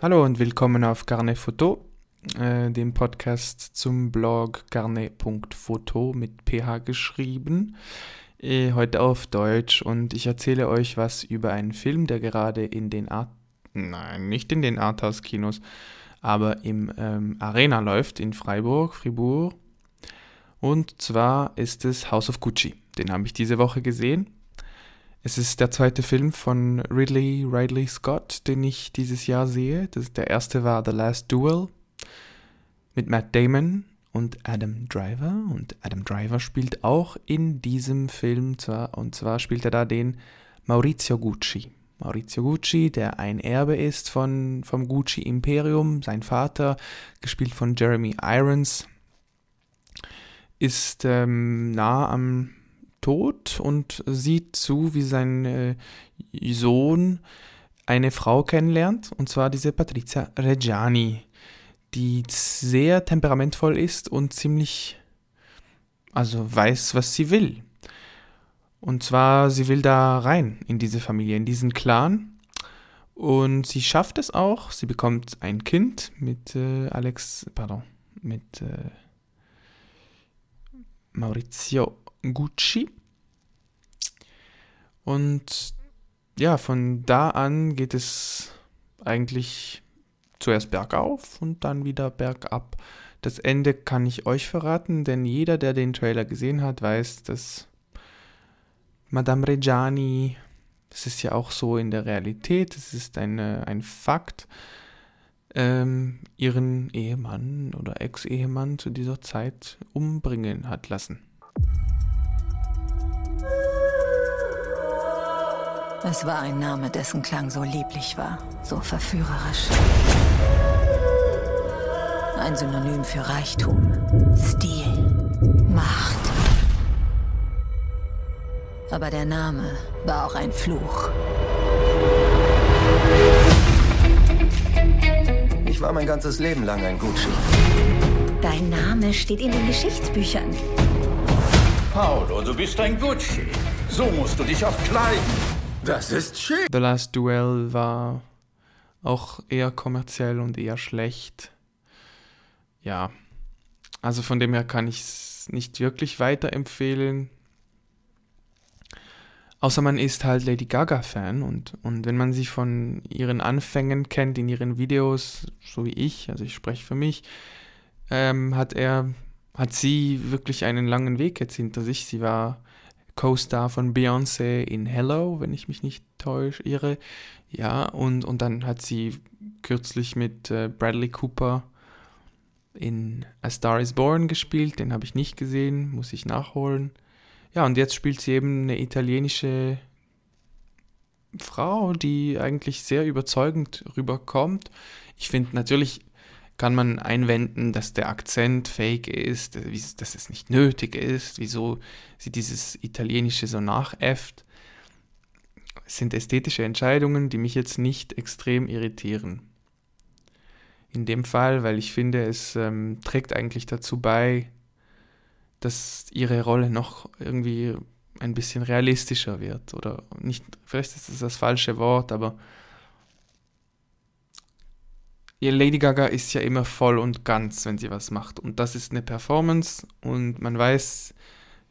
Hallo und willkommen auf Carnet Photo, äh, dem Podcast zum Blog carnet.photo mit ph geschrieben. Äh, heute auf Deutsch und ich erzähle euch was über einen Film, der gerade in den Art nein, nicht in den Arthouse-Kinos, aber im ähm, Arena läuft in Freiburg, Fribourg. Und zwar ist es House of Gucci. Den habe ich diese Woche gesehen es ist der zweite Film von Ridley Ridley Scott, den ich dieses Jahr sehe. Das, der erste war The Last Duel mit Matt Damon und Adam Driver. Und Adam Driver spielt auch in diesem Film, zwar, und zwar spielt er da den Maurizio Gucci. Maurizio Gucci, der ein Erbe ist von, vom Gucci Imperium. Sein Vater, gespielt von Jeremy Irons, ist ähm, nah am tot und sieht zu, wie sein äh, Sohn eine Frau kennenlernt, und zwar diese Patrizia Reggiani, die sehr temperamentvoll ist und ziemlich, also weiß, was sie will. Und zwar, sie will da rein in diese Familie, in diesen Clan. Und sie schafft es auch. Sie bekommt ein Kind mit äh, Alex, pardon, mit äh, Maurizio Gucci. Und ja, von da an geht es eigentlich zuerst bergauf und dann wieder bergab. Das Ende kann ich euch verraten, denn jeder, der den Trailer gesehen hat, weiß, dass Madame Reggiani, das ist ja auch so in der Realität, es ist eine, ein Fakt, ähm, ihren Ehemann oder Ex-Ehemann zu dieser Zeit umbringen hat lassen. Es war ein Name, dessen Klang so lieblich war, so verführerisch. Ein Synonym für Reichtum, Stil, Macht. Aber der Name war auch ein Fluch. Ich war mein ganzes Leben lang ein Gucci. Dein Name steht in den Geschichtsbüchern. Paolo, du bist ein Gucci. So musst du dich auch kleiden. Das ist schön. The Last Duel war auch eher kommerziell und eher schlecht. Ja, also von dem her kann ich es nicht wirklich weiterempfehlen. Außer man ist halt Lady Gaga-Fan und, und wenn man sie von ihren Anfängen kennt, in ihren Videos, so wie ich, also ich spreche für mich, ähm, hat er, hat sie wirklich einen langen Weg jetzt hinter sich. Sie war Co-Star von Beyoncé in Hello, wenn ich mich nicht täusche, irre. Ja, und, und dann hat sie kürzlich mit äh, Bradley Cooper in A Star is Born gespielt, den habe ich nicht gesehen, muss ich nachholen. Ja, und jetzt spielt sie eben eine italienische Frau, die eigentlich sehr überzeugend rüberkommt. Ich finde natürlich kann man einwenden, dass der Akzent fake ist, dass es nicht nötig ist, wieso sie dieses Italienische so nachäfft. Es sind ästhetische Entscheidungen, die mich jetzt nicht extrem irritieren. In dem Fall, weil ich finde, es ähm, trägt eigentlich dazu bei, dass ihre Rolle noch irgendwie ein bisschen realistischer wird. Oder nicht, vielleicht ist das das falsche Wort, aber ihr Lady Gaga ist ja immer voll und ganz, wenn sie was macht. Und das ist eine Performance und man weiß,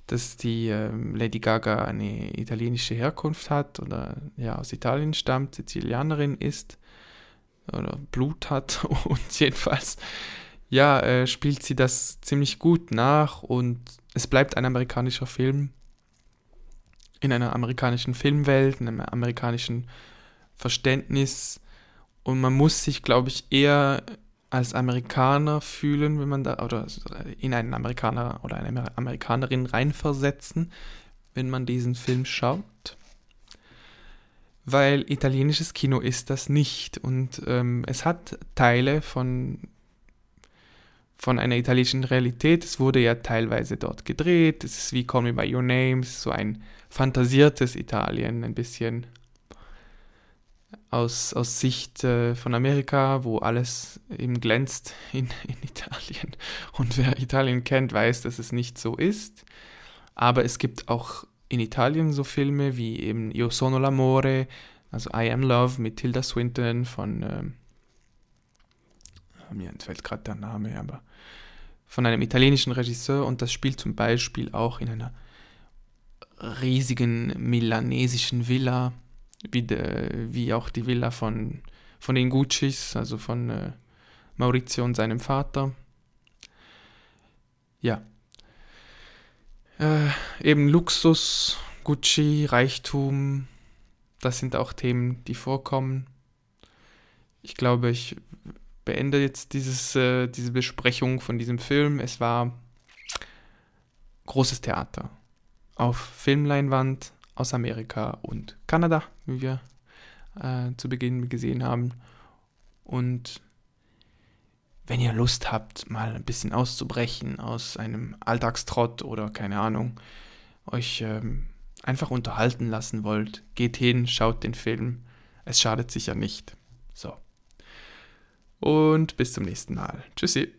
dass die äh, Lady Gaga eine italienische Herkunft hat oder ja aus Italien stammt, Sizilianerin ist oder Blut hat und jedenfalls ja äh, spielt sie das ziemlich gut nach und es bleibt ein amerikanischer Film in einer amerikanischen Filmwelt, in einem amerikanischen Verständnis und man muss sich, glaube ich, eher als Amerikaner fühlen, wenn man da, oder in einen Amerikaner oder eine Amerikanerin reinversetzen, wenn man diesen Film schaut. Weil italienisches Kino ist das nicht. Und ähm, es hat Teile von, von einer italienischen Realität. Es wurde ja teilweise dort gedreht. Es ist wie Call Me By Your Name, so ein fantasiertes Italien, ein bisschen aus, aus Sicht äh, von Amerika, wo alles eben glänzt in, in Italien. Und wer Italien kennt, weiß, dass es nicht so ist. Aber es gibt auch in Italien so Filme wie eben Io sono l'amore, also I Am Love mit Tilda Swinton von, ähm, mir entfällt gerade der Name, aber von einem italienischen Regisseur und das spielt zum Beispiel auch in einer riesigen milanesischen Villa, wie, de, wie auch die Villa von, von den Guccis, also von äh, Maurizio und seinem Vater. Ja. Äh, eben Luxus, Gucci, Reichtum, das sind auch Themen, die vorkommen. Ich glaube, ich beende jetzt dieses, äh, diese Besprechung von diesem Film. Es war großes Theater auf Filmleinwand aus Amerika und Kanada, wie wir äh, zu Beginn gesehen haben. Und wenn ihr Lust habt, mal ein bisschen auszubrechen aus einem Alltagstrott oder keine Ahnung, euch ähm, einfach unterhalten lassen wollt, geht hin, schaut den Film. Es schadet sicher nicht. So und bis zum nächsten Mal. Tschüssi.